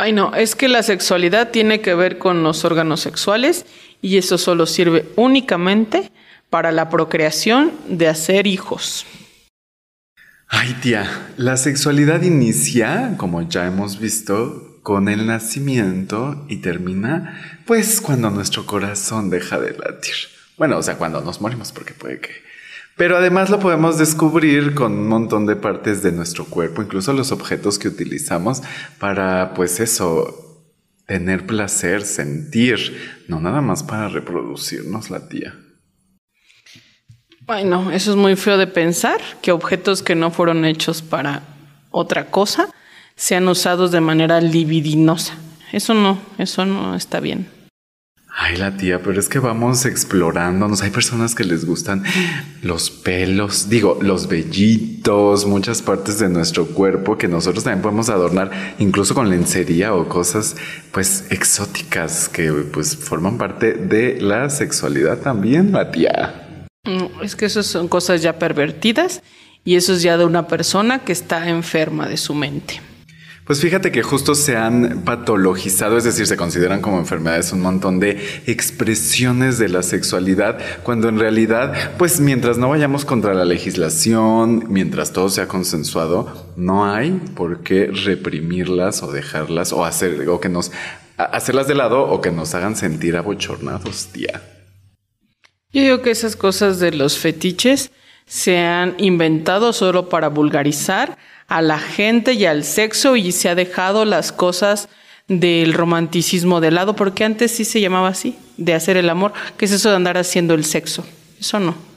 Ay, no, es que la sexualidad tiene que ver con los órganos sexuales y eso solo sirve únicamente para la procreación de hacer hijos. Ay, tía, la sexualidad inicia, como ya hemos visto, con el nacimiento y termina, pues, cuando nuestro corazón deja de latir. Bueno, o sea, cuando nos morimos, porque puede que pero además lo podemos descubrir con un montón de partes de nuestro cuerpo, incluso los objetos que utilizamos para, pues eso, tener placer, sentir, no nada más para reproducirnos la tía. Bueno, eso es muy feo de pensar, que objetos que no fueron hechos para otra cosa sean usados de manera libidinosa. Eso no, eso no está bien. Ay, la tía, pero es que vamos explorándonos. Hay personas que les gustan los pelos, digo, los vellitos, muchas partes de nuestro cuerpo que nosotros también podemos adornar, incluso con lencería o cosas, pues, exóticas que, pues, forman parte de la sexualidad también, la tía. Mm, es que esas son cosas ya pervertidas y eso es ya de una persona que está enferma de su mente. Pues fíjate que justo se han patologizado, es decir, se consideran como enfermedades un montón de expresiones de la sexualidad, cuando en realidad, pues mientras no vayamos contra la legislación, mientras todo sea consensuado, no hay por qué reprimirlas o dejarlas o hacer o que nos hacerlas de lado o que nos hagan sentir abochornados, tía. Yo digo que esas cosas de los fetiches se han inventado solo para vulgarizar a la gente y al sexo y se ha dejado las cosas del romanticismo de lado, porque antes sí se llamaba así, de hacer el amor, que es eso de andar haciendo el sexo. Eso no.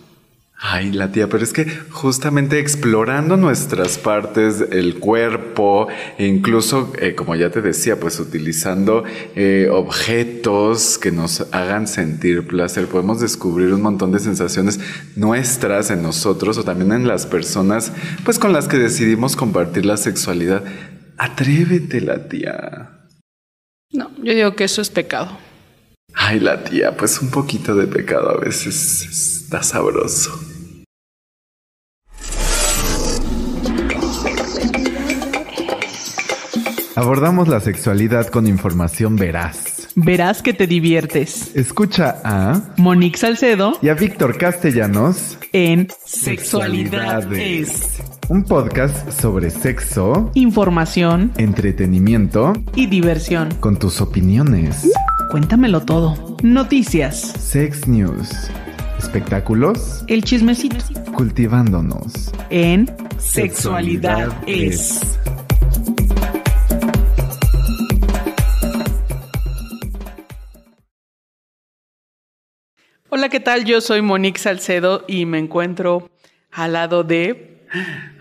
Ay, la tía, pero es que justamente explorando nuestras partes, el cuerpo, e incluso, eh, como ya te decía, pues utilizando eh, objetos que nos hagan sentir placer, podemos descubrir un montón de sensaciones nuestras en nosotros o también en las personas, pues con las que decidimos compartir la sexualidad. Atrévete, la tía. No, yo digo que eso es pecado. Ay, la tía, pues un poquito de pecado a veces está sabroso. Abordamos la sexualidad con información veraz. Verás que te diviertes. Escucha a Monique Salcedo y a Víctor Castellanos en Sexualidades. Un podcast sobre sexo, información, entretenimiento y diversión. Con tus opiniones. Cuéntamelo todo. Noticias. Sex News. Espectáculos. El chismecito. Cultivándonos. En Sexualidad, es. Hola, ¿qué tal? Yo soy Monique Salcedo y me encuentro al lado de...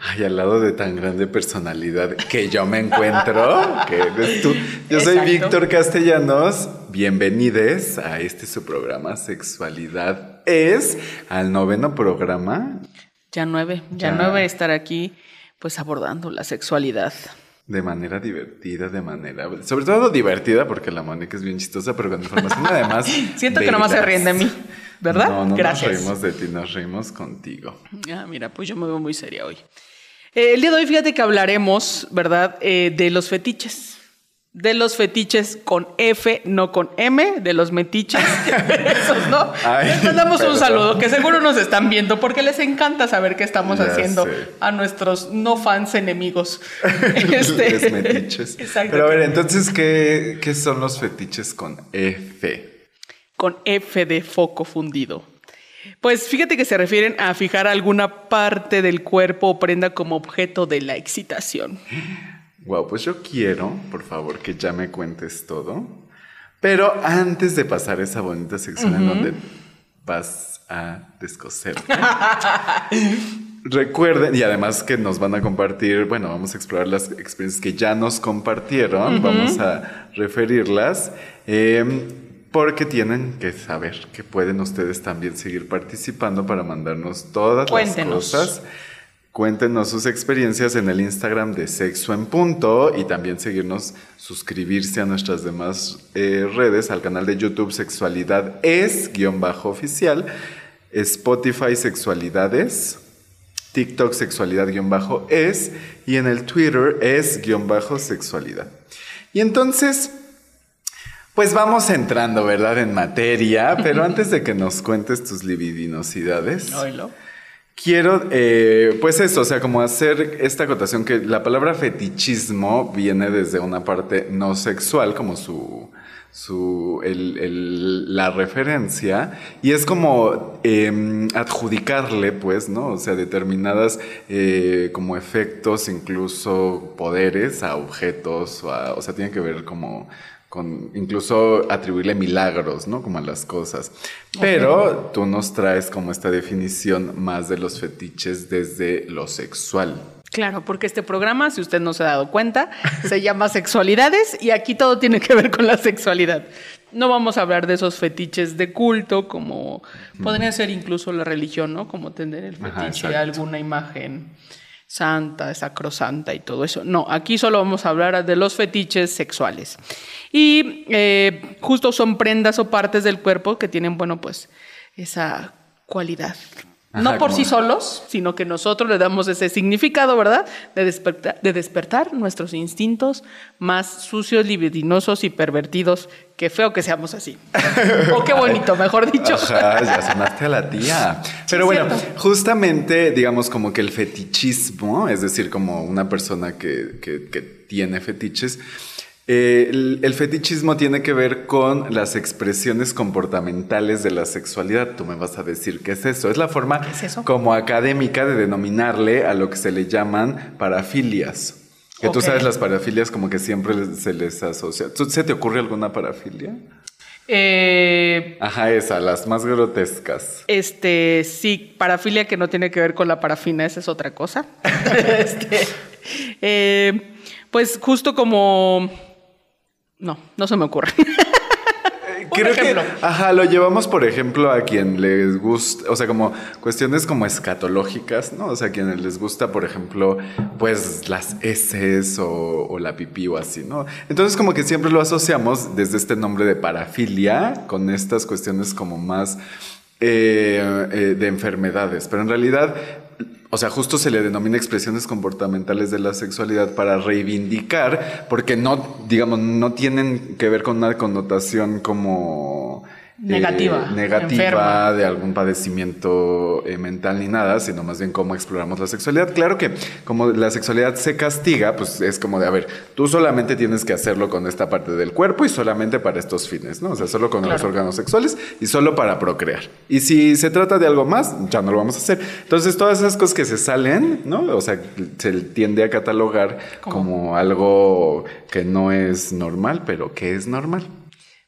Ay, al lado de tan grande personalidad que yo me encuentro, que eres tú. Yo soy Víctor Castellanos. Bienvenides a este su programa Sexualidad es, al noveno programa. Ya nueve, ya, ya. nueve estar aquí, pues abordando la sexualidad. De manera divertida, de manera. Sobre todo divertida, porque la Mónica es bien chistosa, pero con información además. Siento que nomás se ríen de mí, ¿verdad? No, no nos reímos de ti, nos reímos contigo. Ah, mira, pues yo me veo muy seria hoy. Eh, el día de hoy, fíjate que hablaremos, ¿verdad?, eh, de los fetiches de los fetiches con F, no con M, de los metiches. Esos, ¿no? les mandamos un saludo, que seguro nos están viendo, porque les encanta saber qué estamos haciendo a nuestros no fans enemigos. este... los metiches. Pero a ver, entonces, ¿qué, ¿qué son los fetiches con F? Con F de foco fundido. Pues fíjate que se refieren a fijar alguna parte del cuerpo o prenda como objeto de la excitación. Wow, pues yo quiero, por favor, que ya me cuentes todo. Pero antes de pasar esa bonita sección en donde vas a descoser. Recuerden, y además que nos van a compartir, bueno, vamos a explorar las experiencias que ya nos compartieron, vamos a referirlas, em, porque tienen que saber que pueden ustedes también seguir participando para mandarnos todas las cosas Cuéntenos sus experiencias en el Instagram de Sexo en Punto y también seguirnos, suscribirse a nuestras demás eh, redes, al canal de YouTube Sexualidad es guion bajo oficial, Spotify Sexualidades, TikTok Sexualidad guion bajo es y en el Twitter es guion bajo sexualidad. Y entonces, pues vamos entrando, ¿verdad? En materia, pero antes de que nos cuentes tus libidinosidades. Oílo. Quiero, eh, pues eso, o sea, como hacer esta acotación que la palabra fetichismo viene desde una parte no sexual, como su, su el, el, la referencia, y es como eh, adjudicarle, pues, ¿no? O sea, determinadas eh, como efectos, incluso poderes a objetos, o, o sea, tiene que ver como con incluso atribuirle milagros, ¿no? Como a las cosas. Pero tú nos traes como esta definición más de los fetiches desde lo sexual. Claro, porque este programa, si usted no se ha dado cuenta, se llama Sexualidades y aquí todo tiene que ver con la sexualidad. No vamos a hablar de esos fetiches de culto, como podría ser incluso la religión, ¿no? Como tener el fetiche de alguna imagen santa, sacrosanta y todo eso. No, aquí solo vamos a hablar de los fetiches sexuales. Y eh, justo son prendas o partes del cuerpo que tienen, bueno, pues esa cualidad. Ajá, no por sí solos, sino que nosotros le damos ese significado, ¿verdad? De despertar, de despertar nuestros instintos más sucios, libidinosos y pervertidos. Qué feo que seamos así. o qué bonito, mejor dicho. Ajá, ya sonaste a la tía. Pero bueno, cierto. justamente, digamos, como que el fetichismo, es decir, como una persona que, que, que tiene fetiches, eh, el, el, fetichismo tiene que ver con las expresiones comportamentales de la sexualidad. Tú me vas a decir qué es eso. Es la forma ¿Es eso? como académica de denominarle a lo que se le llaman parafilias. Que okay. tú sabes, las parafilias como que siempre se les asocia. ¿Se te ocurre alguna parafilia? Eh, Ajá, esa, las más grotescas. Este, sí, parafilia que no tiene que ver con la parafina, esa es otra cosa. este, eh, pues justo como no, no se me ocurre. Creo ejemplo. que, ajá, lo llevamos, por ejemplo, a quien les gusta, o sea, como cuestiones como escatológicas, ¿no? O sea, a quienes les gusta, por ejemplo, pues las heces o, o, la pipí o así, ¿no? Entonces, como que siempre lo asociamos desde este nombre de parafilia con estas cuestiones como más eh, eh, de enfermedades, pero en realidad o sea, justo se le denomina expresiones comportamentales de la sexualidad para reivindicar, porque no, digamos, no tienen que ver con una connotación como negativa, eh, negativa enferma. de algún padecimiento eh, mental ni nada, sino más bien cómo exploramos la sexualidad. Claro que como la sexualidad se castiga, pues es como de, a ver, tú solamente tienes que hacerlo con esta parte del cuerpo y solamente para estos fines, ¿no? O sea, solo con claro. los órganos sexuales y solo para procrear. Y si se trata de algo más, ya no lo vamos a hacer. Entonces, todas esas cosas que se salen, ¿no? O sea, se tiende a catalogar ¿Cómo? como algo que no es normal, pero que es normal.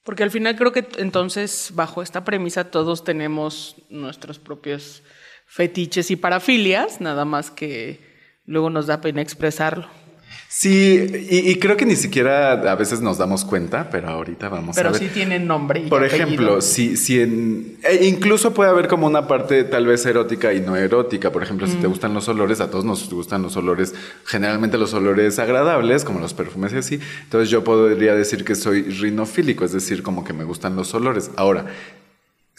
Porque al final creo que entonces, bajo esta premisa, todos tenemos nuestros propios fetiches y parafilias, nada más que luego nos da pena expresarlo. Sí, y, y, creo que ni siquiera a veces nos damos cuenta, pero ahorita vamos pero a ver. Pero sí tienen nombre. Y Por apellido. ejemplo, si, si en, e incluso puede haber como una parte tal vez erótica y no erótica. Por ejemplo, mm. si te gustan los olores, a todos nos gustan los olores, generalmente los olores agradables, como los perfumes y así. Entonces yo podría decir que soy rinofílico, es decir, como que me gustan los olores. Ahora,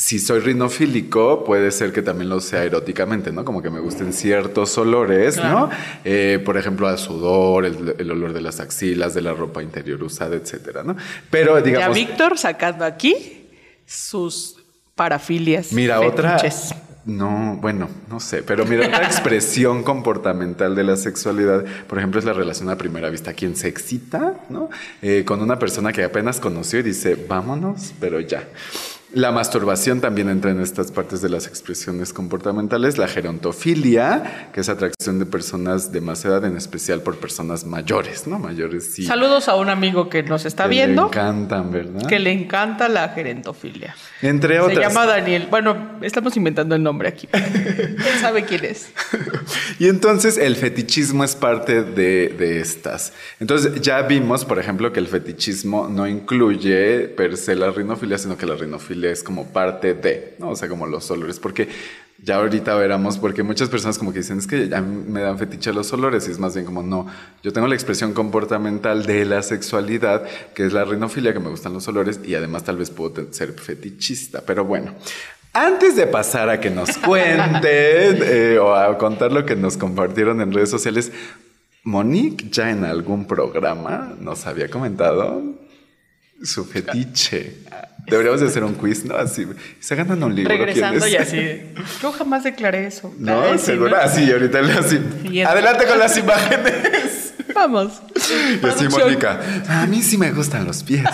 si soy rinofílico, puede ser que también lo sea eróticamente, ¿no? Como que me gusten ciertos olores, claro. ¿no? Eh, por ejemplo, al sudor, el, el, olor de las axilas, de la ropa interior usada, etcétera, ¿no? Pero digamos. Ya Víctor sacando aquí sus parafilias. Mira, fetiches. otra. No, bueno, no sé, pero mira, otra expresión comportamental de la sexualidad, por ejemplo, es la relación a primera vista. Quien se excita, ¿no? Eh, con una persona que apenas conoció y dice, vámonos, pero ya. La masturbación también entra en estas partes de las expresiones comportamentales. La gerontofilia, que es atracción de personas de más edad, en especial por personas mayores, ¿no? Mayores sí. Saludos a un amigo que nos está que viendo. Le encantan, ¿verdad? Que le encanta la gerontofilia. Entre otras. Se llama Daniel. Bueno, estamos inventando el nombre aquí. Él sabe quién es. y entonces el fetichismo es parte de, de estas. Entonces ya vimos, por ejemplo, que el fetichismo no incluye per se la rinofilia, sino que la rinofilia es como parte de, ¿no? O sea, como los olores, porque ya ahorita veremos, porque muchas personas como que dicen, es que ya me dan fetiche los olores, y es más bien como, no, yo tengo la expresión comportamental de la sexualidad, que es la rinofilia, que me gustan los olores, y además tal vez puedo ser fetichista, pero bueno. Antes de pasar a que nos cuenten eh, o a contar lo que nos compartieron en redes sociales, Monique ya en algún programa nos había comentado su fetiche. Deberíamos de hacer un quiz, ¿no? Así, se ganan un libro. Regresando y así. Yo jamás declaré eso. No, seguro. ¿no? Así, ahorita le así. Adelante con las imágenes. Vamos. Y así. Mónica. A mí sí me gustan los pies.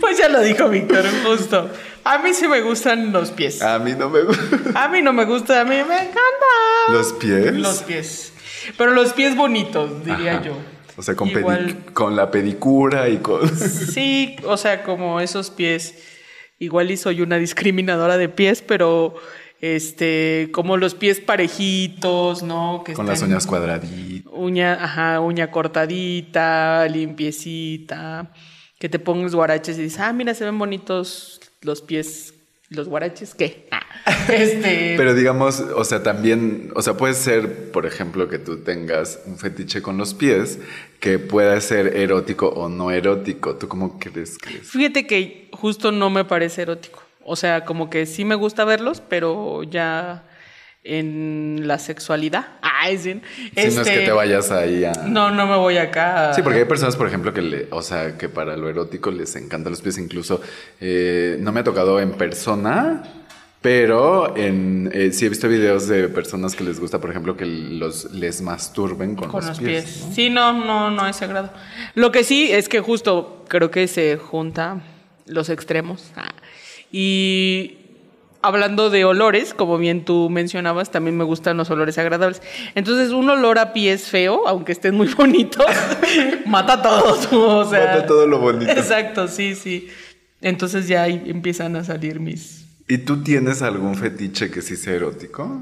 Pues ya lo dijo Víctor, justo. A mí sí me gustan los pies. A mí no me gustan. A mí no me gusta, a mí me encanta. ¿Los pies? Los pies. Pero los pies bonitos, diría Ajá. yo. O sea, con, Igual- con la pedicura y con... Sí, o sea, como esos pies. Igual y soy una discriminadora de pies, pero este, como los pies parejitos, ¿no? Que con las uñas cuadraditas. Uña, ajá, uña cortadita, limpiecita. Que te pongas guaraches y dices, ah, mira, se ven bonitos los pies. ¿Los guaraches qué? Ah, este. Pero digamos, o sea, también, o sea, puede ser, por ejemplo, que tú tengas un fetiche con los pies que pueda ser erótico o no erótico. ¿Tú cómo crees que es? Fíjate que justo no me parece erótico. O sea, como que sí me gusta verlos, pero ya en la sexualidad. Ay, sí. Si no es Este, que te vayas ahí a... No, no me voy acá. Sí, porque hay personas, por ejemplo, que le, o sea, que para lo erótico les encantan los pies. Incluso eh, no me ha tocado en persona, pero en eh, sí he visto videos de personas que les gusta, por ejemplo, que los les masturben con, con los pies. pies. ¿no? Sí, no, no, no es sagrado. Lo que sí es que justo creo que se junta los extremos. Ah. Y hablando de olores, como bien tú mencionabas, también me gustan los olores agradables. Entonces, un olor a pies feo, aunque estén muy bonitos, mata todo. tú, O sea, Mata todo lo bonito. Exacto, sí, sí. Entonces ya ahí empiezan a salir mis... ¿Y tú tienes algún fetiche que sí sea erótico?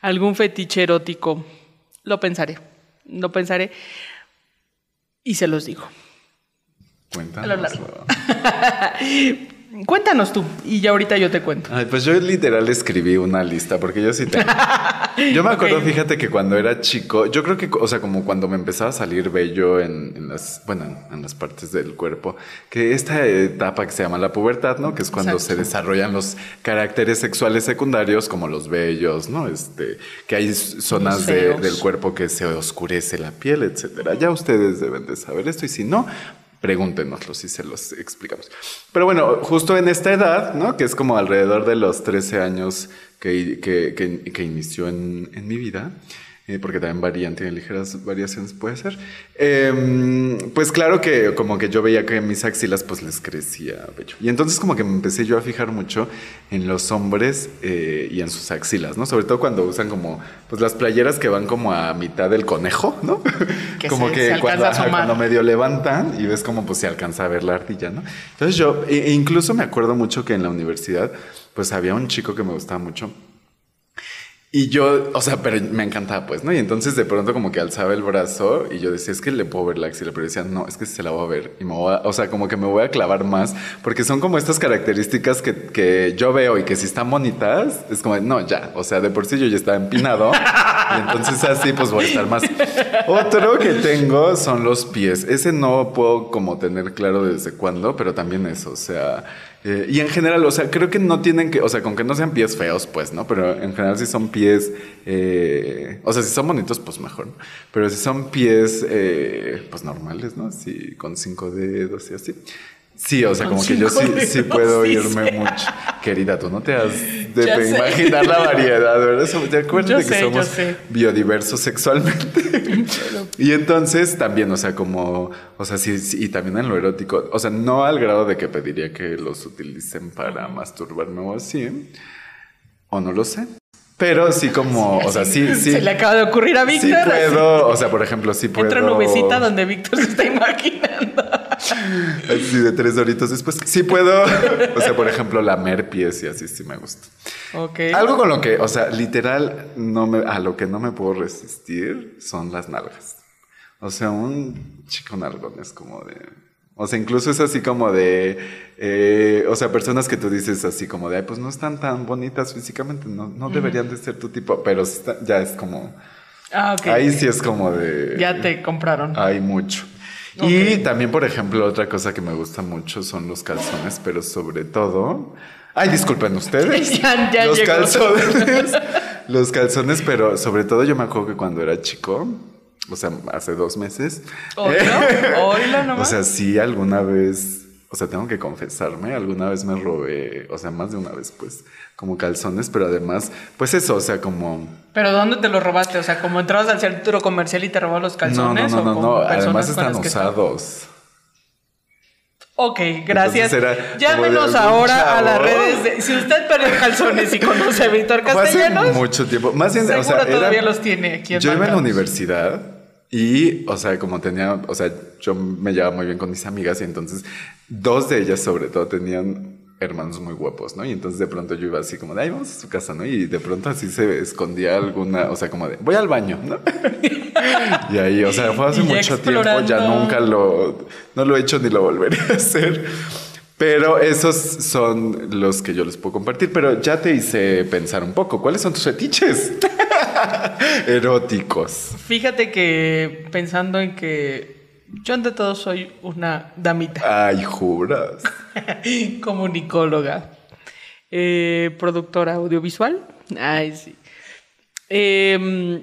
Algún fetiche erótico. Lo pensaré. Lo pensaré. Y se los digo. Cuéntanos. A lo largo. Cuéntanos tú y ya ahorita yo te cuento. Ay, pues yo literal escribí una lista porque yo sí tengo. Yo me acuerdo, fíjate que cuando era chico, yo creo que, o sea, como cuando me empezaba a salir vello en, en las, bueno, en las partes del cuerpo, que esta etapa que se llama la pubertad, ¿no? Que es cuando Exacto. se desarrollan los caracteres sexuales secundarios, como los vellos, ¿no? Este, que hay zonas de- del cuerpo que se oscurece la piel, etcétera. Ya ustedes deben de saber esto y si no, pregúntenoslo si se los explicamos. Pero bueno, justo en esta edad, ¿no? Que es como alrededor de los 13 años que, que, que- que inició en, en mi vida. Porque también varían, tienen ligeras variaciones, puede ser. Em, pues claro que como que yo veía que mis axilas pues les crecía vello. Y entonces como que me empecé yo a fijar mucho en los hombres eh, y en sus axilas, ¿no? Sobre todo cuando usan como pues las playeras que van como a mitad del conejo, ¿no? Que como se- que se cuando, a cuando medio levantan y ves como pues se alcanza a ver la ardilla, ¿no? Entonces yo, e incluso me acuerdo mucho que en la universidad, pues había un chico que me gustaba mucho. Y yo, o sea, pero me encantaba, pues, ¿no? Y entonces de pronto como que alzaba el brazo y yo decía, es que le puedo ver la axila, pero decía, no, es que se la voy a ver. Y me voy a, o sea, como que me voy a clavar más, porque son como estas características que, que yo veo y que si están bonitas, es como, no, ya, o sea, de por sí yo ya estaba empinado. y entonces así, pues voy a estar más. Otro que tengo son los pies. Ese no puedo como tener claro desde cuándo, pero también eso, o sea... eh, y en general, o sea, creo que no tienen que, o sea, con que no sean pies feos, pues, ¿no? Pero en general si son pies, eh, o sea, si son bonitos, pues mejor, ¿no? Pero si son pies, eh, pues normales, ¿no? Así, con cinco dedos y así. Sí, o sea, como que yo sí, sí puedo irme sí. mucho. Querida, tú no te has de Ya sé. imaginar la variedad, ¿verdad? ¿Te acuerdas que sé, somos sé. biodiversos sexualmente? y entonces también, o sea, como, o sea, sí, sí, y también en lo erótico, o sea, no al grado de que pediría que los utilicen para masturbarme o así, o no lo sé. Pero sí como, o sea, sí, sí. Se le acaba de ocurrir a Víctor. Sí puedo, o sea, por ejemplo, sí puedo. Entra nubecita donde Víctor se está imaginando. Así de tres horitos después. Sí puedo, o sea, por ejemplo, lamer pies y así sí me gusta. Ok. Algo con lo que, o sea, literal, no me, a lo que no me puedo resistir son las nalgas. O sea, un chico nalgón es como de... O sea, incluso es así como de... eh, o sea, personas que tú dices así como de, ay, pues no están tan bonitas físicamente, no, no deberían de ser tu tipo, pero ya es como... Ah, ok. Ahí sí es como de... Ya te compraron. Hay mucho. Y también, por ejemplo, otra cosa que me gusta mucho son los calzones, pero sobre todo. Ay, disculpen ustedes. Ya- ya los llegó. calzones. Los calzones, pero sobre todo yo me acuerdo que cuando era chico, o sea, hace dos meses. ¿Oílo? ¿Oílo nomás? O sea, sí, alguna vez, o sea, tengo que confesarme, alguna vez me robé, o sea, más de una vez, pues, como calzones, pero además, pues eso, o sea, como... ¿Pero dónde te los robaste? O sea, como entrabas al centro comercial y te robabas los No, no, calzones. no, o no, no, personas además están usados. Ok, gracias. Llámenos ahora a las redes. De, si usted perdió calzones y conoce a Víctor Fue hace Castellanos, mucho tiempo. Más bien, seguro o sea, era- todavía los tiene aquí en Yo iba en la universidad y, o sea, como tenía, o sea, yo me llevaba muy bien con mis amigas y entonces dos de ellas sobre todo tenían hermanos muy guapos, ¿no? Y entonces de pronto yo iba así como de, ay, vamos a su casa, ¿no? Y de pronto así se escondía alguna, o sea, como de, voy al baño, ¿no? y ahí, o sea, fue hace mucho tiempo, ya nunca lo, no lo he hecho ni lo volveré a hacer. Pero esos son los que yo les puedo compartir. Pero ya te hice pensar un poco. ¿Cuáles son tus fetiches? Eróticos. Fíjate que pensando en que yo ante todo soy una damita, Ay, juras. comunicóloga, eh, productora audiovisual. Ay, sí. Em,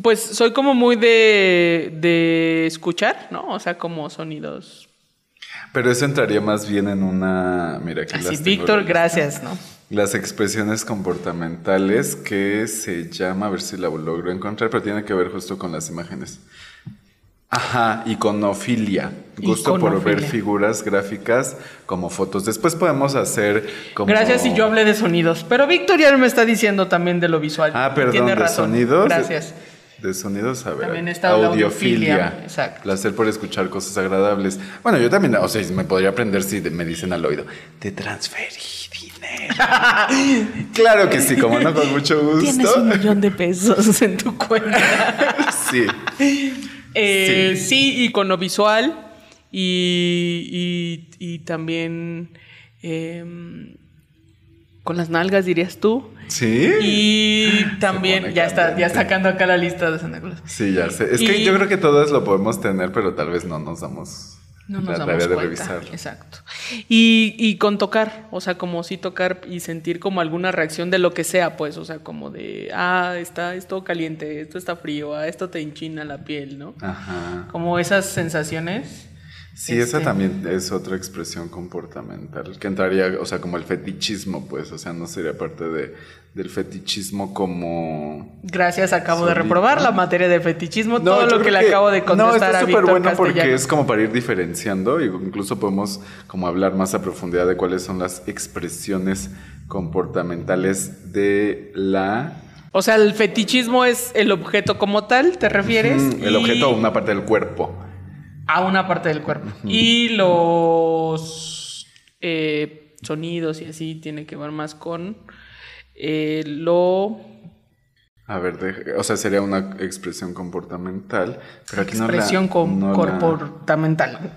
pues soy como muy de, de escuchar, ¿no? O sea, como sonidos. Pero eso entraría más bien en una. Mira, aquí Así, las Víctor, gracias, ¿no? Las expresiones comportamentales que se llama, a ver si la logro encontrar, pero tiene que ver justo con las imágenes. Ajá, iconofilia. Gusto por ver figuras gráficas como fotos. Después podemos hacer como. Gracias y yo hablé de sonidos, pero Víctor ya me está diciendo también de lo visual. Ah, perdón, Tiene de razón. sonidos. Gracias. De sonidos, a ver. También está la audiofilia, exacto. Placer por escuchar cosas agradables. Bueno, yo también, o sea, me podría aprender si me dicen al oído, te transferí dinero. claro que sí, como no, con mucho Tienes gusto. un millón de pesos en tu cuenta. sí. Eh, Sí. sí. iconovisual y, y, y también em, con las nalgas, dirías tú. Sí. Y también, ya está, ya sacando acá la lista de Santa Claus. Sí, ya sé. Es que yo creo que todos lo podemos tener, pero tal vez no nos damos No nos la damos tarea de cuenta. revisarlo. Exacto. Y, y con tocar, o sea, como sí tocar y sentir como alguna reacción de lo que sea, pues, o sea, como de, ah, está esto caliente, esto está frío, ah, esto te hinchina la piel, ¿no? Ajá. Como esas sensaciones. Sí, esa Este- también es otra expresión comportamental, que entraría, o sea, como el fetichismo, pues, o sea, no sería parte de, del fetichismo como... Gracias, acabo de reprobar la materia de fetichismo, todo lo que le acabo de No, contestar está a súper bueno porque es como para ir diferenciando y incluso podemos como hablar más a profundidad de cuáles son las expresiones comportamentales de la... O sea, el fetichismo es el objeto como tal, ¿te refieres? Mm, el Y- objeto o una parte del cuerpo. A una parte del cuerpo. Y los eh, sonidos y así tiene que ver más con eh, lo A ver, o sea, sería una expresión comportamental, pero aquí no la- expresión no la- comportamental.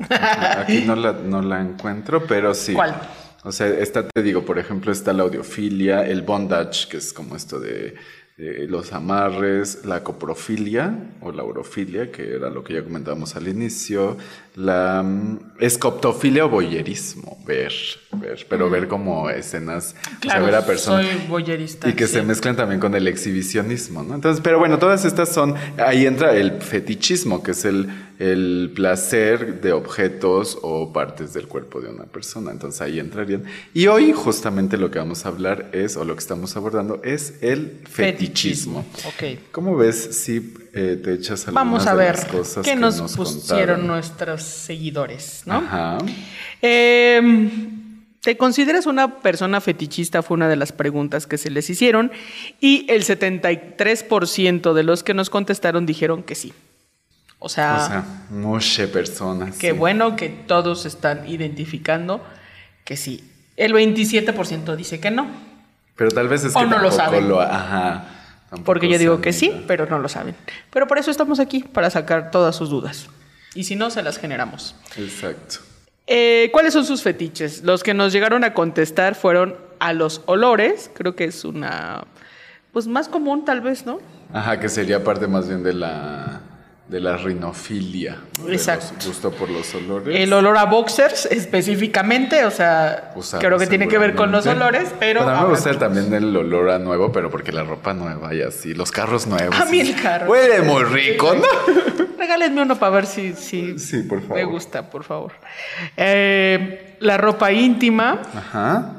Aquí no la, no la encuentro, pero sí. ¿Cuál? O sea, esta te digo, por ejemplo, está la audiofilia, el bondage, que es como esto de, de los amarres, la coprofilia o la orofilia, que era lo que ya comentábamos al inicio, la mm, escoptofilia o boyerismo, ver, ver, pero ver como escenas, o sea, Claro, ver a personas. soy. Y que se mezclan también con el exhibicionismo, ¿no? Entonces, pero bueno, todas estas son, ahí entra el fetichismo, que es el, el placer de objetos o partes del cuerpo de una persona. Entonces ahí entrarían. Y hoy justamente lo que vamos a hablar es, o lo que estamos abordando, es el fetichismo. Ok. ¿Cómo ves si eh, te echas Vamos a de ver las cosas qué que nos, nos pusieron contaron? nuestros seguidores, ¿no? Ajá. Eh, ¿Te consideras una persona fetichista? Fue una de las preguntas que se les hicieron. Y el 73% de los que nos contestaron dijeron que sí. O sea, o sea, muchas personas. qué sí. bueno que todos están identificando que sí. El 27% dice que no. Pero tal vez es O que no lo saben. lo- ajá. Tampoco Porque yo digo que sí, pero no lo saben. Pero por eso estamos aquí, para sacar todas sus dudas. Y si no, se las generamos. Exacto. Eh, ¿Cuáles son sus fetiches? Los que nos llegaron a contestar fueron a los olores. Creo que es una, pues más común tal vez, ¿no? Ajá, que sería parte más bien de la de la rinofilia. Exacto. los- gusto por los olores. El olor a boxers específicamente, o sea, Usado creo que tiene que ver con los olores, pero... Bueno, a mí me gusta también el olor a nuevo, pero porque la ropa nueva y así, los carros nuevos. A mí el carro. Huele muy rico, ¿no? Regálenme uno para ver si, si Sí, por favor. me gusta, por favor. Eh, la ropa íntima, Ajá.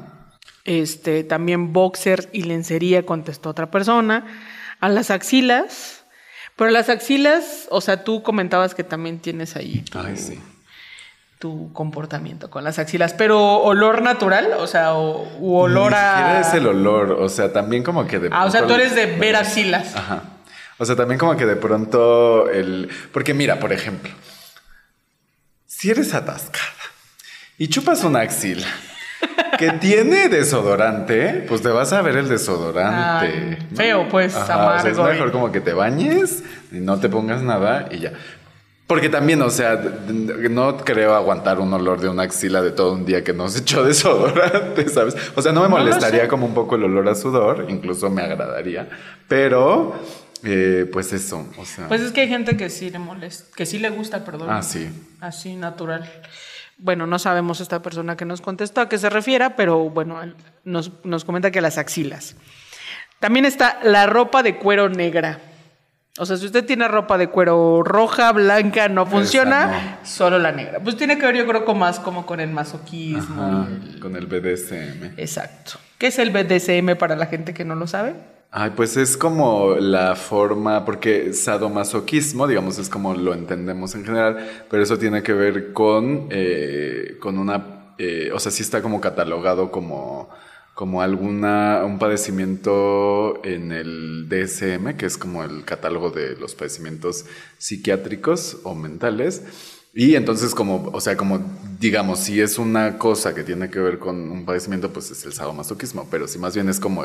este, también boxers y lencería, contestó otra persona. A las axilas, pero las axilas, o sea, tú comentabas que también tienes ahí tu, Ay, sí. tu comportamiento con las axilas, pero olor natural, o sea, o, u olor Ni a... es el olor, o sea, también como que de Ah, o sea, tú eres de ver axilas. Ajá. O sea, también como que de pronto el... Porque mira, por ejemplo, si eres atascada y chupas una axila que tiene desodorante, pues te vas a ver el desodorante. Ah, feo, pues, o sea, amargo es mejor como que te bañes y no te pongas nada y ya. Porque también, o sea, no creo aguantar un olor de una axila de todo un día que no se echó desodorante, ¿sabes? O sea, no me molestaría como un poco el olor a sudor, incluso me agradaría, pero eh, pues eso, o sea. Pues es que hay gente que sí le molesta, que sí le gusta, perdón. Ah, sí. Así natural. Bueno, no sabemos esta persona que nos contestó a qué se refiera, pero bueno, nos, nos comenta que las axilas. También está la ropa de cuero negra. O sea, si usted tiene ropa de cuero roja, blanca, no funciona, solo la negra. Pues tiene que ver, yo creo, con más como con el masoquismo. Ajá, y el- con el BDSM. Exacto. ¿Qué es el BDSM para la gente que no lo sabe? Ay, pues es como la forma, porque sadomasoquismo, digamos, es como lo entendemos en general, pero eso tiene que ver con, eh, con una, eh, o sea, sí está como catalogado como, como alguna, un padecimiento en el DSM, que es como el catálogo de los padecimientos psiquiátricos o mentales. Y entonces como, o sea, como digamos, si es una cosa que tiene que ver con un padecimiento, pues es el sadomasoquismo, pero si más bien es como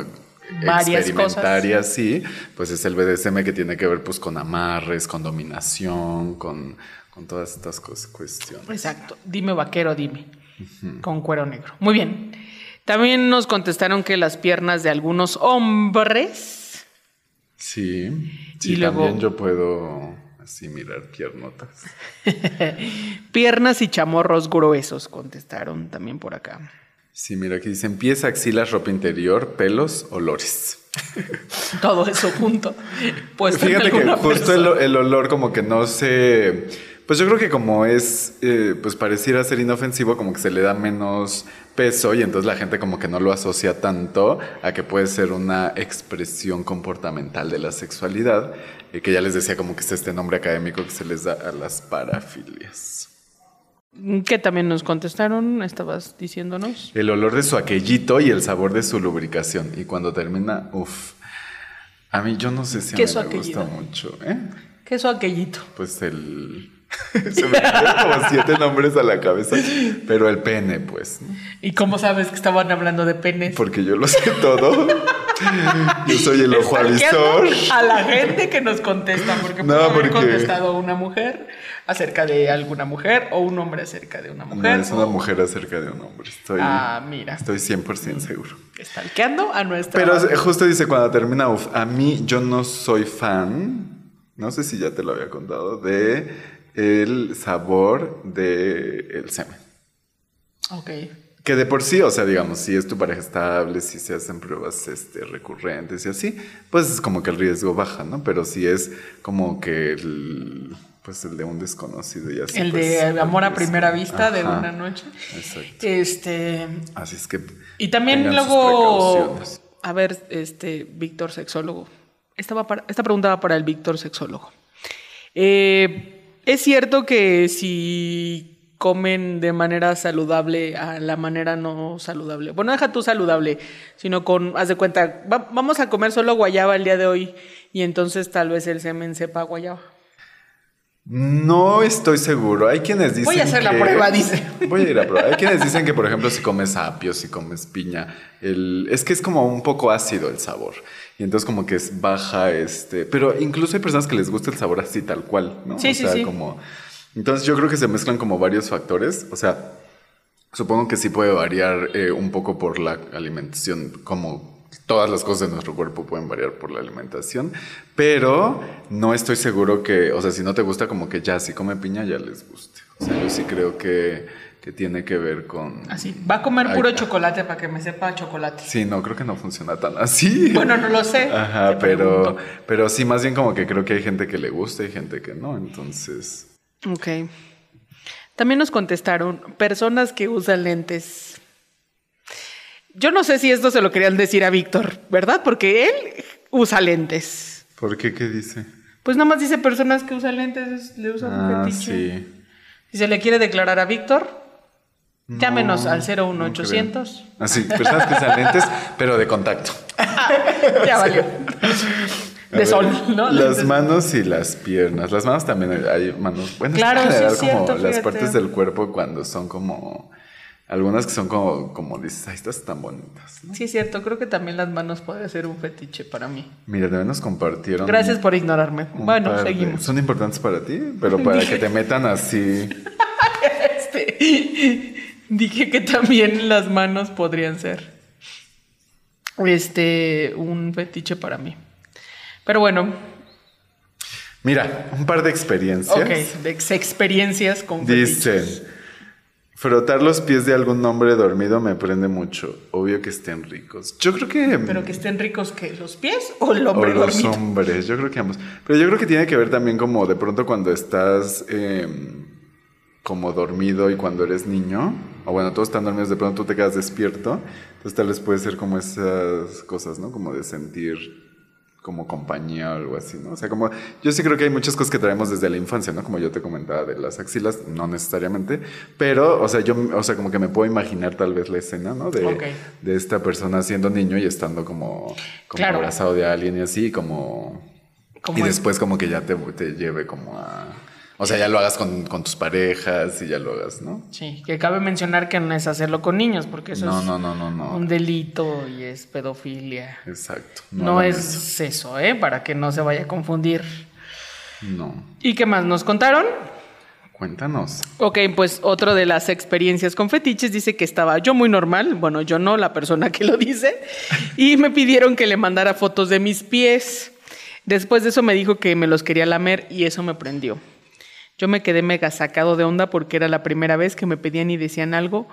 Varias experimentar y así, pues es el BDSM que tiene que ver pues con amarres, con dominación, con, con todas estas cosas, cuestiones. Exacto. Dime vaquero, dime. Con cuero negro. Muy bien. También nos contestaron que las piernas de algunos hombres. Sí, Y luego- también yo puedo así mirar piernotas. Piernas y chamorros gruesos, contestaron también por acá. Sí, mira, aquí dicen pies, axilas, ropa interior, pelos, olores. Todo eso junto. Pues Fíjate que justo el, el olor como que no se... Pues yo creo que como es, eh, pues pareciera ser inofensivo, como que se le da menos peso y entonces la gente como que no lo asocia tanto a que puede ser una expresión comportamental de la sexualidad, eh, que ya les decía como que es este nombre académico que se les da a las parafilias. Que también nos contestaron, estabas diciéndonos. El olor de su aquellito y el sabor de su lubricación. Y cuando termina, uff. A mí yo no sé si a ¿Qué mí me gusta mucho, ¿eh? ¿Qué es su aquellito? Pues el... Se me como siete nombres a la cabeza. Pero el pene, pues. ¿no? ¿Y cómo sabes que estaban hablando de penes? Porque yo lo sé todo. Yo soy el ojo avisor. A la gente que nos contesta, porque No, puede haber porque- contestado una mujer acerca de alguna mujer o un hombre acerca de una No, mujer. es una o- mujer acerca de un hombre. Estoy, Ah, mira. estoy 100% seguro. Stalkeando a nuestra. Pero justo dice cuando termina, uf, a mí yo no soy fan, no sé si ya te lo había contado, de el sabor de el semen. Ok. Que de por sí, o sea, digamos, si es tu pareja estable, si se hacen pruebas este, recurrentes y así, pues es como que el riesgo baja, ¿no? Pero si es como que el, pues el de un desconocido y así. El pues, de el amor a primera vista de una noche. Exacto. Este. Así es que. Y también luego. A ver, este, Víctor Sexólogo. Esta, va para- esta pregunta va para el Víctor Sexólogo. Eh, es cierto que si comen de manera saludable a la manera no saludable. Bueno, deja tú saludable, sino con, haz de cuenta, va- vamos a comer solo guayaba el día de hoy y entonces tal vez el semen sepa guayaba. No estoy seguro. Hay quienes dicen. Voy a hacer la que- prueba, dice. Voy a ir a probar. Hay quienes dicen que, por ejemplo, si comes apio, si comes piña, el... es que es como un poco ácido el sabor. Y entonces, como que es baja este. Pero incluso hay personas que les gusta el sabor así tal cual, ¿no? Sí, o sí, sea, sí. como. Entonces, yo creo que se mezclan como varios factores. O sea, supongo que sí puede variar eh, un poco por la alimentación, como todas las cosas de nuestro cuerpo pueden variar por la alimentación, pero no estoy seguro que, o sea, si no te gusta como que ya si come piña ya les guste. O sea, yo sí creo que, que tiene que ver con... Así, va a comer puro Ay, chocolate para que me sepa chocolate. Sí, no, creo que no funciona tan así. Bueno, no lo sé. Ajá, pero, pregunto. pero sí, más bien como que creo que hay gente que le gusta y gente que no, entonces... Ok. También nos contestaron personas que usan lentes. Yo no sé si esto se lo querían decir a Víctor, ¿verdad? Porque él usa lentes. ¿Por qué? ¿Qué dice? Pues nada más dice personas que usan lentes, le usan Ah, un sí. Si se le quiere declarar a Víctor, llámenos No, al no 01800. creo. Así, personas que usan lentes, pero de contacto. ya valió. De ver, sol, ¿no? Las Lentes. manos y las piernas. Las manos también hay manos. Bueno, Claro, es sí como cierto, las partes del cuerpo cuando son como. Algunas que son como, como dices, ay, estas están bonitas. ¿no? Sí, es cierto. Creo que también las manos puede ser un fetiche para mí. Mira, también nos compartieron. Gracias por ignorarme. Bueno, de- seguimos. Son importantes para ti, pero para que te metan así. Este, dije que también las manos podrían ser este un fetiche para mí. Pero bueno, Mira, un par de experiencias. ok, de ex- experiencias con Dicen, fetiches. Frotar los pies de algún hombre dormido me prende mucho. Obvio que estén ricos. Yo creo que... Pero que estén ricos que los pies o el O hombre los dormido. hombres, yo creo que ambos. Pero yo creo que tiene que ver también como de pronto cuando estás eh, como dormido y cuando eres niño, o bueno, todos están dormidos, de pronto tú te quedas despierto, entonces tal vez puede ser como esas cosas, ¿no? Como de sentir como compañía o algo así, ¿no? O sea, como yo sí creo que hay muchas cosas que traemos desde la infancia, ¿no? Como yo te comentaba de las axilas, no necesariamente, pero, o sea, yo, o sea, como que me puedo imaginar tal vez la escena, ¿no? De, de esta persona siendo niño y estando como, como Claro. abrazado de alguien y así, como... Como y el- después como que ya te, te lleve como a... O sea, ya lo hagas con, con tus parejas y ya lo hagas, ¿no? Sí, que cabe mencionar que no es hacerlo con niños, porque eso No, es no, no, no, no. un delito y es pedofilia. Exacto. No, es eso, ¿eh? Para que no se vaya a confundir. eso. No. ¿Y qué más nos contaron? Cuéntanos. Ok, pues otro de las experiencias con fetiches dice que estaba yo muy normal, bueno, yo no, la persona que lo dice, y me pidieron que le mandara fotos de mis pies. Después de eso me dijo que me los quería lamer y eso me prendió. Yo me quedé mega sacado de onda porque era la primera vez que me pedían y decían algo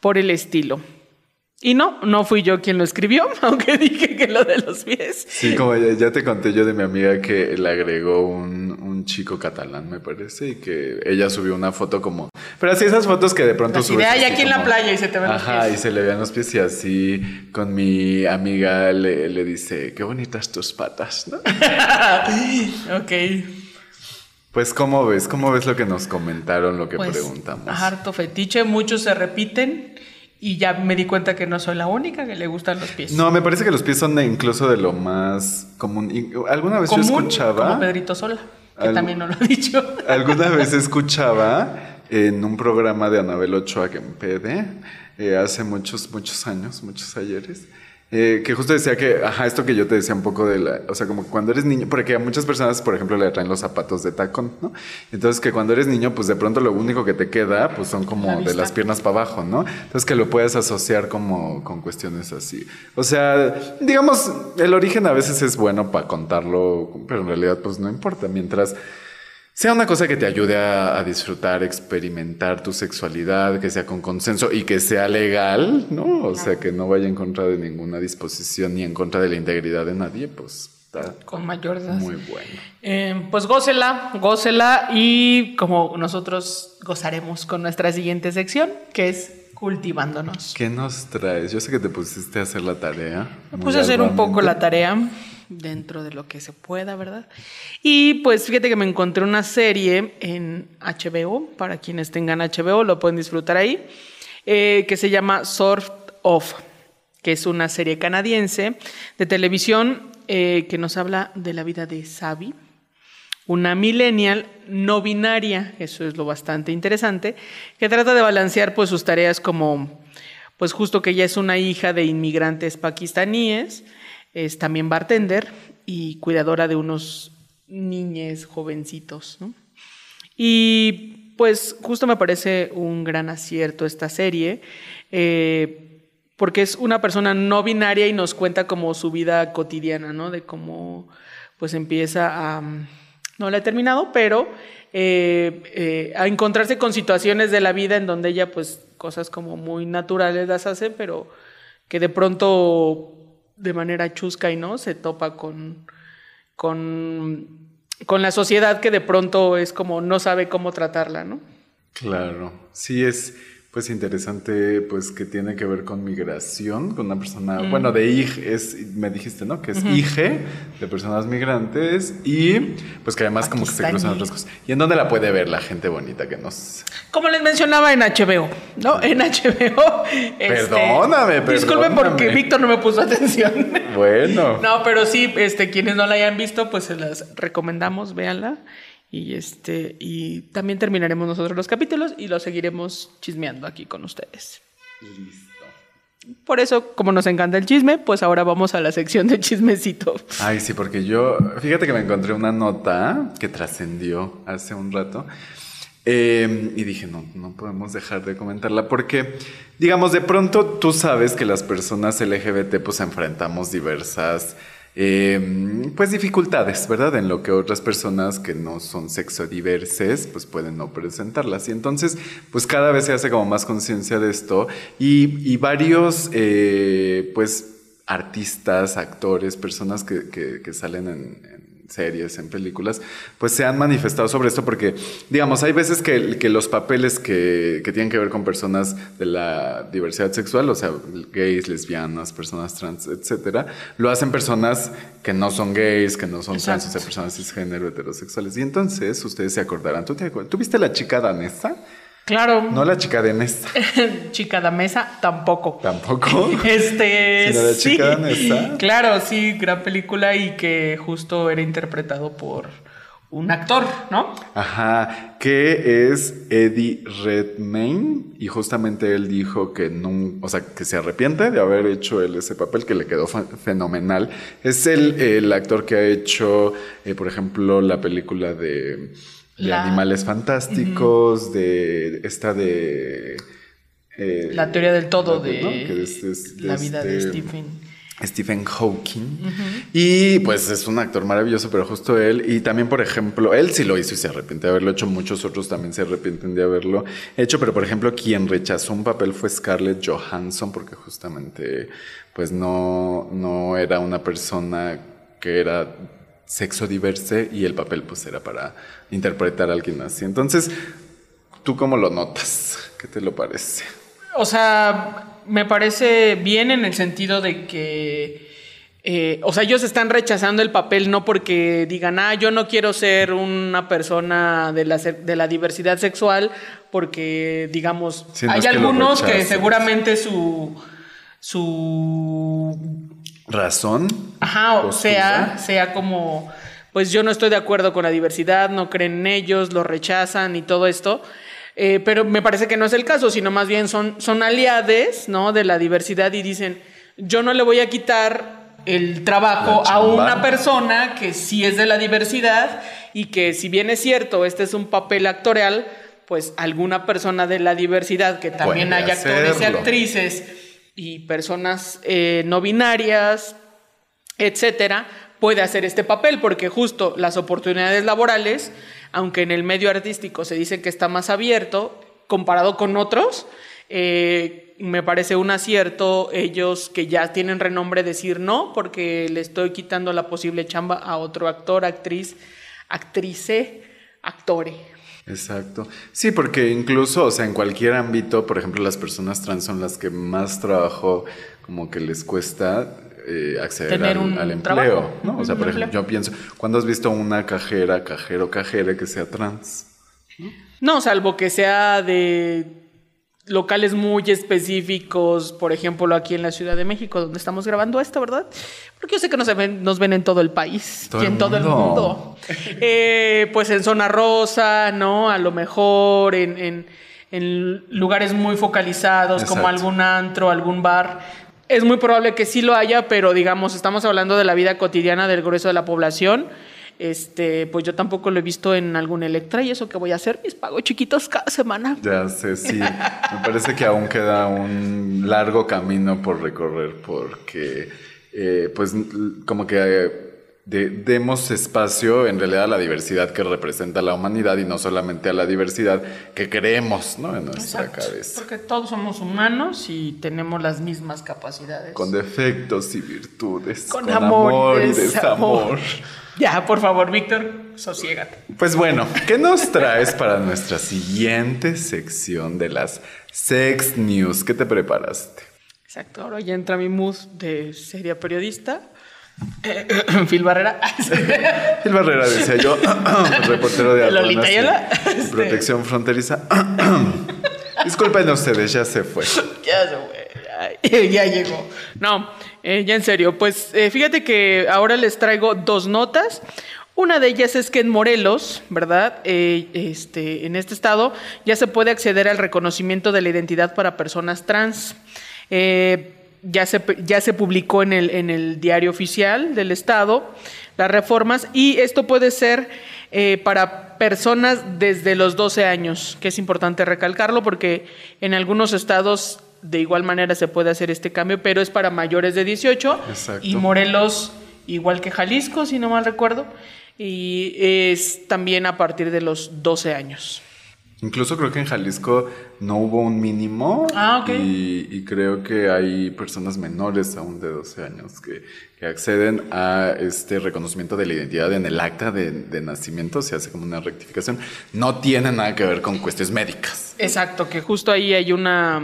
por el estilo. Y no, no fui yo quien lo escribió, aunque dije que lo de los pies. Sí, como ya, ya te conté yo de mi amiga que le agregó un, un chico catalán, me parece, y que ella subió una foto como... Pero así esas fotos que de pronto subes "Ay, así aquí en la playa", y se te ven los Ajá, pies. y se le vean los pies y así con mi amiga le, le dice, qué bonitas tus patas, ¿no? ok. Pues, ¿cómo ves? ¿Cómo ves lo que nos comentaron, lo que Pues, preguntamos? Harto fetiche, muchos se repiten y ya me di cuenta que no soy la única que le gustan los pies. No, me parece que los pies son de- incluso de lo más común. Y- Alguna vez yo escuchaba... como Pedrito Sola, que Al- también no lo ha dicho. Alguna vez escuchaba en un programa de Anabel Ochoa que en PD, eh, hace muchos, muchos años, muchos ayeres, eh, que justo decía que, ajá, esto que yo te decía un poco de la, o sea, como cuando eres niño, porque a muchas personas, por ejemplo, le traen los zapatos de tacón, ¿no? Entonces que cuando eres niño, pues de pronto lo único que te queda, pues son La como de las piernas para abajo, ¿no? Entonces que lo puedes asociar como con cuestiones así. O sea, digamos, el origen a veces es bueno para contarlo, pero en realidad pues no importa, mientras sea una cosa que te ayude a, a disfrutar, experimentar tu sexualidad, que sea con consenso y que sea legal, ¿no? O sea, que no vaya en contra de ninguna disposición ni en contra de la integridad de nadie, pues está Con mayor edad. muy bueno. Eh, pues gócela, gócela y como nosotros gozaremos con nuestra siguiente sección, que es cultivándonos. ¿Qué nos traes? Yo sé que te pusiste a hacer la tarea. Me puse a hacer un poco la tarea dentro de lo que se pueda, ¿verdad? Y pues fíjate que me encontré una serie en HBO, para quienes tengan HBO lo pueden disfrutar ahí, eh, que se llama Sort of, que es una serie canadiense de televisión eh, que nos habla de la vida de Sabi, una millennial no binaria, eso es lo bastante interesante, que trata de balancear pues sus tareas como, pues justo que ella es una hija de inmigrantes pakistaníes, es también bartender y cuidadora de unos niñes jovencitos, ¿no? Y pues justo me parece un gran acierto esta serie, eh, porque es una persona no binaria y nos cuenta como su vida cotidiana, ¿no? De cómo pues empieza a... No la he terminado, pero eh, eh, a encontrarse con situaciones de la vida en donde ella pues cosas como muy naturales las hace, pero que de pronto de manera chusca y no se topa con, con, con la sociedad que de pronto es como no sabe cómo tratarla, ¿no? Claro, sí es pues interesante, pues que tiene que ver con migración, con una persona, Mm. bueno, de IG, es, me dijiste, ¿no? Que es IG, de personas migrantes, y pues que además como que se cruzan otras cosas. ¿Y en dónde la puede ver la gente bonita que nos... Como les mencionaba en HBO, ¿no? En HBO. este, Perdóname, Disculpen perdóname. porque Víctor no me puso atención. Bueno. No, pero sí, este, quienes no la hayan visto, pues se las recomendamos, véanla. Y este, y también terminaremos nosotros los capítulos y los seguiremos chismeando aquí con ustedes. Listo. Por eso, como nos encanta el chisme, pues ahora vamos a la sección de chismecito. Ay, sí, porque yo, fíjate que me encontré una nota que trascendió hace un rato. eh, y dije, no, no podemos dejar de comentarla porque, digamos, de pronto tú sabes que las personas LGBT pues enfrentamos diversas, eh, pues dificultades, ¿verdad? En lo que otras personas que no son sexodiverses pues pueden no presentarlas. Y entonces, pues cada vez se hace como más conciencia de esto y, y varios, eh, pues artistas, actores, personas que, que- que salen en, en series, en películas, pues se han manifestado sobre esto porque, digamos, hay veces que, que los papeles que, que tienen que ver con personas de la diversidad sexual, o sea, gays, lesbianas, personas trans, etcétera, lo hacen personas que no son gays, que no son trans, o sea, personas cisgénero, heterosexuales. Y entonces, ustedes se acordarán, ¿tú, te ¿tú viste la chica danesa? Claro, No la chica danesa, chica de mesa, tampoco. tampoco. Este, ¿Sino la sí. chica danesa? Claro, sí, gran película y que justo era interpretado por un actor, ¿no? Ajá, que es Eddie Redmayne y justamente él dijo que no, o sea, que se arrepiente de haber hecho él ese papel que le quedó fe- fenomenal. Es el, el actor que ha hecho, eh, por ejemplo, la película de, de La- Animales Fantásticos, de esta de eh, La teoría del todo ¿no? de Que es- es de la vida de este- Stephen. Stephen Hawking. Y pues es un actor maravilloso, pero justo él. Y también, por ejemplo, él sí lo hizo y se arrepiente de haberlo hecho. Muchos otros también se arrepienten de haberlo hecho. Pero, por ejemplo, quien rechazó un papel fue Scarlett Johansson, porque justamente, pues no, no era una persona que era sexo diverse y el papel pues era para interpretar a alguien así. Entonces, ¿tú cómo lo notas? ¿Qué te lo parece? O sea, me parece bien en el sentido de que, eh, o sea, ellos están rechazando el papel no porque digan, ah, yo no quiero ser una persona de la, de la diversidad sexual, porque, digamos, no hay que algunos que rechacen. seguramente su, su ¿Razón? Ajá, o sea, sea como, pues yo no estoy de acuerdo con la diversidad, no creen en ellos, lo rechazan y todo esto. Eh, pero me parece que no es el caso, sino más bien son, son aliades, ¿no? De la diversidad y dicen, yo no le voy a quitar el trabajo a una persona que sí es de la diversidad y que si bien es cierto, este es un papel actorial, pues alguna persona de la diversidad, que también Puede hay actores y actrices y personas eh, no binarias, etcétera, puede hacer este papel, porque justo las oportunidades laborales, aunque en el medio artístico se dice que está más abierto, comparado con otros, eh, me parece un acierto ellos que ya tienen renombre decir no, porque le estoy quitando la posible chamba a otro actor, actriz, actrice, actore. Exacto. Sí, porque incluso, o sea, en cualquier ámbito, por ejemplo, las personas trans son las que más trabajo como que les cuesta eh, acceder Tener al, un al empleo, trabajo. ¿no? O sea, por ejemplo, yo pienso, ¿cuándo has visto una cajera, cajero, cajera que sea trans? No, salvo que sea de locales muy específicos, por ejemplo, aquí en la Ciudad de México, donde estamos grabando esto, ¿verdad? Porque yo sé que nos ven, nos ven en todo el país Todo y el en todo el mundo. Eh, pues en zona rosa, ¿no? A lo mejor en, en- en lugares muy focalizados, como algún antro, algún bar. Es muy probable que sí lo haya, pero digamos, estamos hablando de la vida cotidiana del grueso de la población. Este, pues yo tampoco lo he visto en algún Electra y eso que voy a hacer, mis pagos chiquitos cada semana. Ya sé, sí. Me parece que aún queda un largo camino por recorrer porque, eh, pues, como que... de- demos espacio en realidad a la diversidad que representa la humanidad y no solamente a la diversidad que creemos ¿no? en nuestra Exacto, cabeza. Porque todos somos humanos y tenemos las mismas capacidades. Con defectos y virtudes. Con Con, amor amor, y y desamor. Ya, por favor, Víctor, sosiégate. Pues bueno, ¿qué nos traes para nuestra siguiente sección de las Sex News? ¿Qué te preparaste? Exacto, ahora ya entra mi mood de seria periodista. Phil Barrera. El Barrera decía yo, reportero de Lolita Ayala. Protección fronteriza. Disculpen ustedes, ya se fue. ya se fue, ya llegó. No, eh, ya en serio, pues eh, fíjate que ahora les traigo dos notas. Una de ellas es que en Morelos, ¿verdad? Eh, este, en este estado ya se puede acceder al reconocimiento de la identidad para personas trans. Eh, ya, se, ya se publicó en el, en el diario oficial del estado las reformas y esto puede ser eh, para personas desde los 12 años, que es importante recalcarlo porque en algunos estados de igual manera se puede hacer este cambio, pero es para mayores de 18 Exacto. y Morelos igual que Jalisco, si no mal recuerdo, y es también a partir de los 12 años. Incluso creo que en Jalisco no hubo un mínimo. Ah, ok. Y, y creo que hay personas menores aún de 12 años que, que acceden a este reconocimiento de la identidad en el acta de, de nacimiento. Se hace como una rectificación. No tiene nada que ver con cuestiones médicas. Exacto, que justo ahí hay una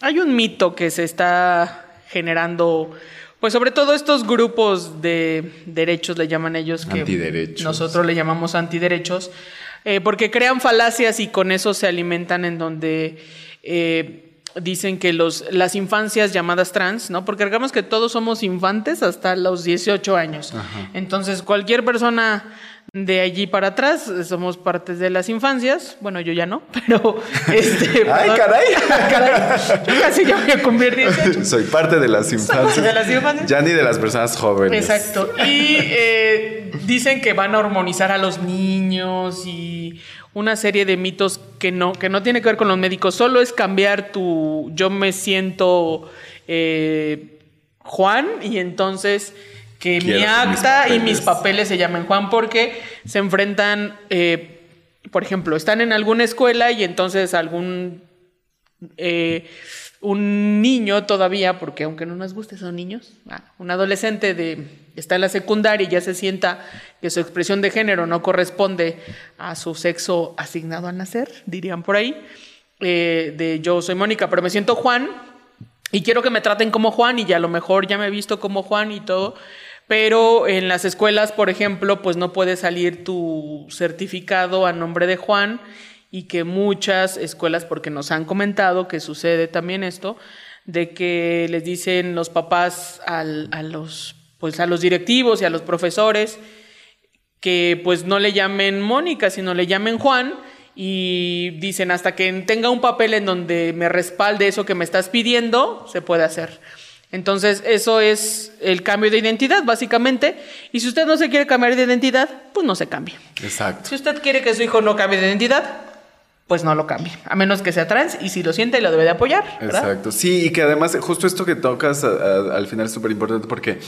hay un mito que se está generando, pues sobre todo estos grupos de derechos le llaman ellos que Antiderechos. nosotros le llamamos antiderechos, eh, porque crean falacias y con eso se alimentan en donde eh, dicen que los, las infancias llamadas trans, ¿no? Porque digamos que todos somos infantes hasta los 18 años. Entonces, cualquier persona de allí para atrás somos partes de las infancias. Bueno, yo ya no, pero este, ¡Ay, caray! Caray, Yo casi ya voy a cumplir 18. Soy parte de las infancias. de las infancias. Ya ni de las personas jóvenes. Exacto. Y eh, dicen que van a hormonizar a los niños y una serie de mitos que no, que no tiene que ver con los médicos. Solo es cambiar tu yo me siento eh, Juan y entonces que Quiero mi mis acta y mis papeles se llamen Juan porque se enfrentan, eh, por ejemplo, están en alguna escuela y entonces algún eh, un niño todavía, porque aunque no nos guste son niños, ah, un adolescente de está en la secundaria y ya se sienta que su expresión de género no corresponde a su sexo asignado al nacer, dirían por ahí, eh, de yo soy Mónica, pero me siento Juan y quiero que me traten como Juan y ya a lo mejor ya me he visto como Juan y todo. Pero en las escuelas, por ejemplo, pues no puede salir tu certificado a nombre de Juan y que muchas escuelas, porque nos han comentado que sucede también esto, de que les dicen los papás a los pues a los directivos y a los profesores que pues no le llamen Mónica, sino le llamen Juan y dicen hasta que tenga un papel en donde me respalde eso que me estás pidiendo, se puede hacer. Entonces, eso es el cambio de identidad, básicamente. Y si usted no se quiere cambiar de identidad, pues no se cambie. Exacto. Si usted quiere que su hijo no cambie de identidad, pues no lo cambie. A menos que sea trans y si lo siente, lo debe de apoyar. ¿verdad? Exacto. Sí, y que además justo esto que tocas a- a- al final es súper importante porque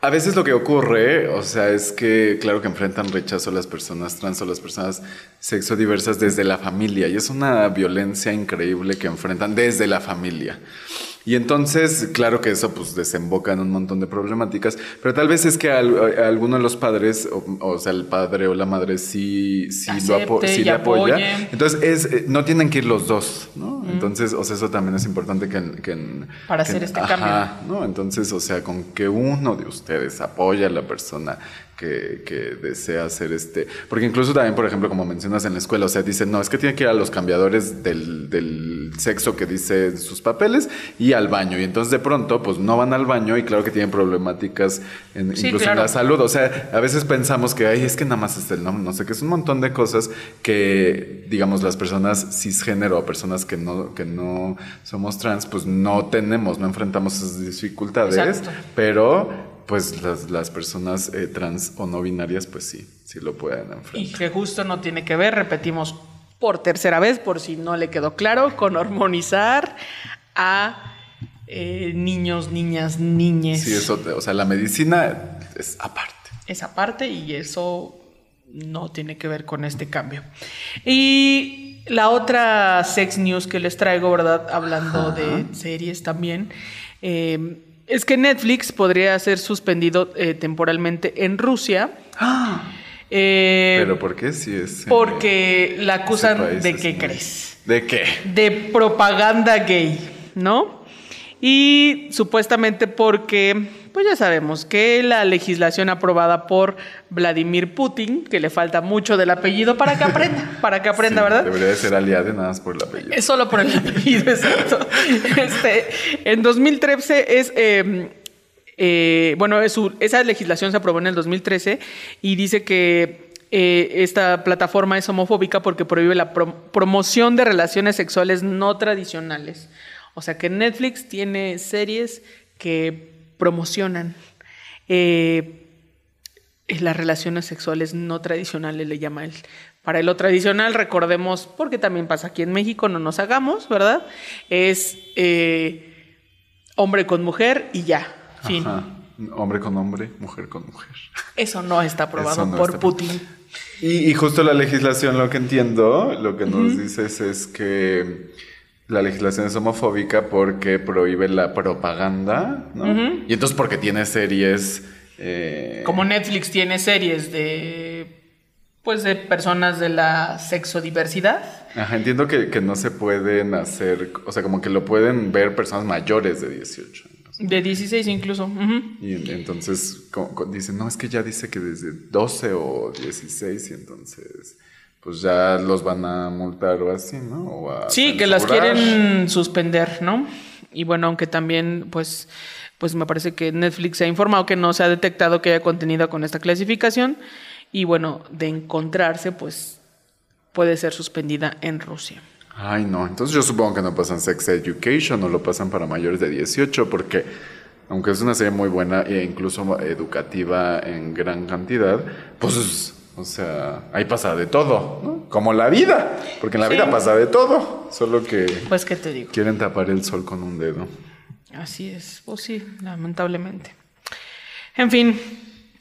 a veces lo que ocurre, o sea, es que claro que enfrentan rechazo las personas trans o las personas sexodiversas desde la familia y es una violencia increíble que enfrentan desde la familia. Y entonces, claro que eso pues desemboca en un montón de problemáticas, pero tal vez es que a, alguno de los padres, o, o sea, el padre o la madre sí, sí, lo apo- sí le apoya. Entonces, es, eh, no tienen que ir los dos, ¿no? Entonces, o sea, eso también es importante que... en- que Para que hacer este ajá, ¿no? Entonces, o sea, con que uno de ustedes apoya a la persona que, que desea hacer este... Porque incluso también, por ejemplo, como mencionas en la escuela, o sea, dicen, no, es que tiene que ir a los cambiadores del, del sexo que dice sus papeles y al baño. Y entonces, de pronto, pues no van al baño y claro que tienen problemáticas en, Sí, incluso claro. en la salud. O sea, a veces pensamos que, ay, es que nada más es el nombre, no sé, que es un montón de cosas que, digamos, las personas cisgénero o personas que no, que no somos trans, pues no tenemos, no enfrentamos esas dificultades, Exacto. pero pues las, las personas eh, trans o no binarias, pues sí, sí lo pueden Y enfrentar. que justo no tiene que ver, repetimos por tercera vez, por si no le quedó claro, con hormonizar a eh, niños, niñas, niñes. Sí, eso, o sea, la medicina es aparte. esa parte y eso no tiene que ver con este cambio. Y la otra sex news que les traigo, ¿verdad? Hablando de series también, eh, es que Netflix podría ser suspendido eh, temporalmente en Rusia. Eh, Pero ¿por qué si es? porque la acusan de qué crees ¿De qué? de propaganda gay, ¿no? Y supuestamente porque, pues ya sabemos que la legislación aprobada por Vladimir Putin, que le falta mucho del apellido para que aprenda, para que aprenda, Sí, ¿verdad? Debería de ser aliado nada más por el apellido. Es solo por el apellido, exacto. Este, en 2013 es... eh, eh, bueno, es su- esa legislación se aprobó en el 2013 y dice que eh, esta plataforma es homofóbica porque prohíbe la prom- promoción de relaciones sexuales no tradicionales. O sea que Netflix tiene series que promocionan eh, las relaciones sexuales no tradicionales, le llama él. Para lo tradicional, recordemos, porque también pasa aquí en México, no nos hagamos, ¿verdad? Es eh, hombre con mujer y ya, fin. Ajá. Hombre con hombre, mujer con mujer. Eso no está aprobado no por está Putin. Y, y justo la legislación, lo que entiendo, lo que nos dices es que la legislación es homofóbica porque prohíbe la propaganda, ¿no? Y entonces porque tiene series... eh, Como Netflix tiene series de pues de personas de la sexodiversidad. Ajá, entiendo que, que no se pueden hacer, o sea, como que lo pueden ver personas mayores de 18 años. De 16 incluso. Y en- entonces co- co- dicen, no, es que ya dice que desde 12 o 16 y entonces pues ya los van a multar o así, ¿no? O a Sí, que las quieren suspender, ¿no? Y bueno, aunque también, pues, pues me parece que Netflix se ha informado que no se ha detectado que haya contenido con esta clasificación. Y bueno, de encontrarse, pues puede ser suspendida en Rusia. Ay, no, entonces yo supongo que no pasan Sex Education o lo pasan para mayores de 18 porque aunque es una serie muy buena e incluso educativa en gran cantidad, pues, o sea, ahí pasa de todo, ¿no? Como la vida, porque en la Sí. vida pasa de todo, solo que Pues, ¿qué te digo? quieren tapar el sol con un dedo. Así es, pues sí, lamentablemente. En fin,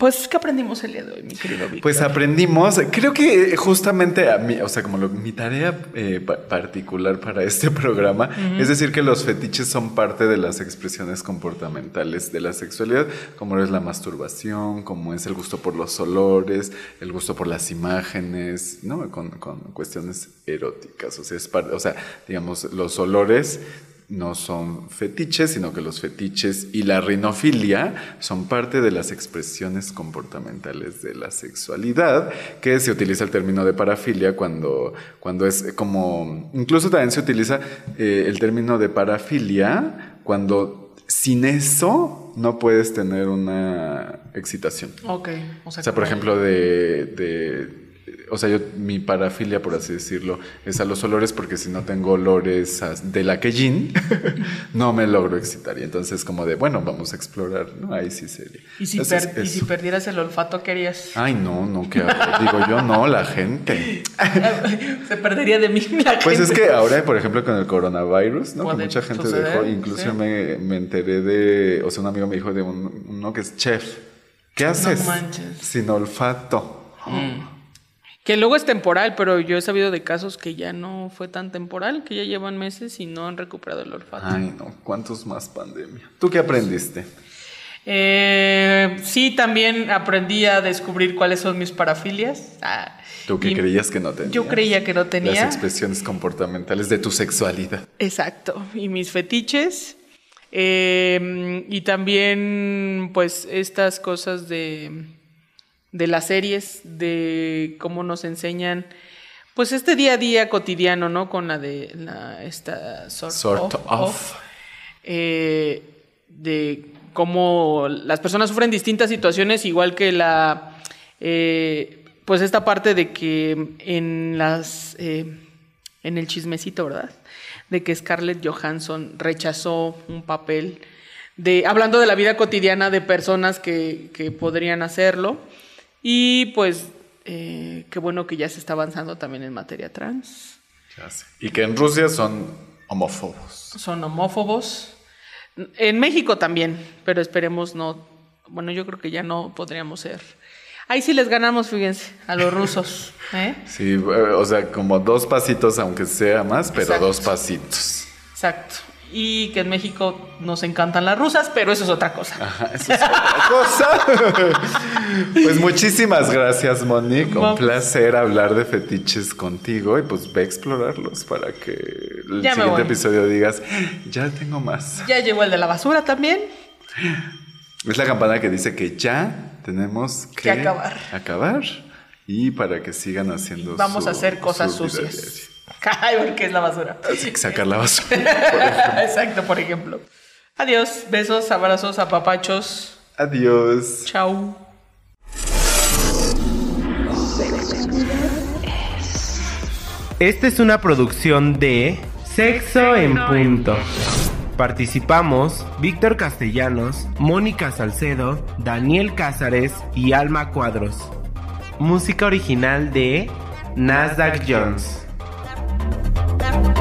pues, ¿qué aprendimos el día de hoy, mi querido Víctor? Pues aprendimos, creo que justamente a mí, o sea, como lo- mi tarea eh, pa- particular para este programa es decir que los fetiches son parte de las expresiones comportamentales de la sexualidad, como es la masturbación, como es el gusto por los olores, el gusto por las imágenes, ¿no? Con, con cuestiones eróticas, o sea, es o sea, digamos, los olores no son fetiches, sino que los fetiches y la rinofilia son parte de las expresiones comportamentales de la sexualidad, que se utiliza el término de parafilia cuando, cuando es como, incluso también se utiliza eh, el término de parafilia cuando sin eso no puedes tener una excitación. Ok, o sea, O sea, por ejemplo, de, de- o sea, yo, mi parafilia, por así decirlo, es a los olores porque si no tengo olores a- de la quellín, no me logro excitar. Y entonces como de, bueno, vamos a explorar, ¿no? Ahí sí sería. ¿Y si, Entonces, per- y si eso. perdieras el olfato, ¿qué harías? Ay, no, no, que digo yo, no, la gente. Se perdería de mí la Pues es gente. que ahora, por ejemplo, con el coronavirus, ¿no? Que mucha gente suceder, dejó, incluso sí. me, me enteré de, o sea, un amigo me dijo de un- uno que es chef. ¿Qué haces manches. sin olfato? Que luego es temporal, pero yo he sabido de casos que ya no fue tan temporal, que ya llevan meses y no han recuperado el olfato. Ay, no, ¿cuántos más pandemia? ¿Tú qué aprendiste? Eh, sí, también aprendí a descubrir cuáles son mis parafilias. Ah, Tú que creías que no tenías. Yo creía que no tenía. Las expresiones comportamentales de tu sexualidad. Exacto. Y mis fetiches. Eh, y también, pues, estas cosas de, de las series, de cómo nos enseñan, pues, este día a día cotidiano, ¿no? Con la de la, esta sort, Sort of, of. eh, de cómo las personas sufren distintas situaciones, igual que la, eh, pues esta parte de que en las, eh, en el chismecito, ¿verdad? De que Scarlett Johansson rechazó un papel de, hablando de la vida cotidiana de personas que, que podrían hacerlo. Y pues, eh, qué bueno que ya se está avanzando también en materia trans. Y que en Rusia son homófobos. Son homófobos. En México también, pero esperemos no. Bueno, yo creo que ya no podríamos ser. Ahí sí les ganamos, fíjense, a los rusos. ¿eh? Sí, eh, o sea, como dos pasitos, aunque sea más, pero Exacto. dos pasitos. Exacto. Y que en México nos encantan las rusas, pero eso es otra cosa. Ajá, eso es otra cosa. pues muchísimas gracias, Monique. Un Vamos. placer hablar de fetiches contigo y pues ve a explorarlos para que el Ya siguiente episodio digas, ya tengo más. Ya llegó el de la basura también. Es la campana que dice que ya tenemos que, Que acabar. acabar y para que sigan haciendo Vamos su- a hacer cosas sucias. Ay, porque es la basura. diaria. Así que sacar la basura. Exacto, por ejemplo. Adiós, besos, abrazos, apapachos. Adiós. Chau. Esta es una producción de Sexo en Punto. Participamos Víctor Castellanos, Mónica Salcedo, Daniel Cázares y Alma Cuadros. Música original de Nasdaq Jones. Bye.